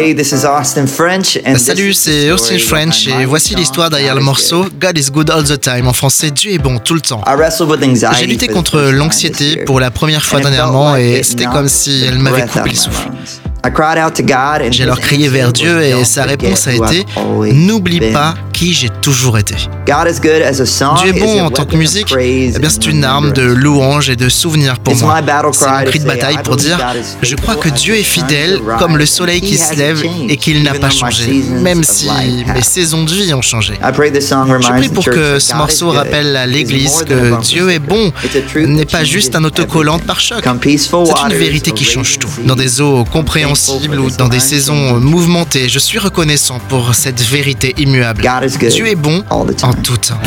Hey, this is Austin French. And Salut, c'est Austin French et voici l'histoire derrière le morceau God is Good All the Time. En français, Dieu est bon tout le temps. J'ai lutté contre l'anxiété pour la première fois dernièrement et c'était comme si elle m'avait coupé le souffle. J'ai alors crié vers Dieu et sa réponse a été N'oublie pas qui j'ai toujours été. Dieu est bon en tant que musique, eh bien c'est une arme de louange et de souvenir pour moi. C'est mon cri de bataille pour dire Je crois que Dieu est fidèle comme le soleil qui se lève et qu'il n'a pas changé, même si mes saisons de vie ont changé. Je prie pour que ce morceau rappelle à l'Église que Dieu est bon n'est pas juste un autocollant par choc. C'est une vérité qui change tout. Dans des eaux compréhensibles, ou dans des saisons mouvementées, je suis reconnaissant pour cette vérité immuable. Dieu est bon en tout temps.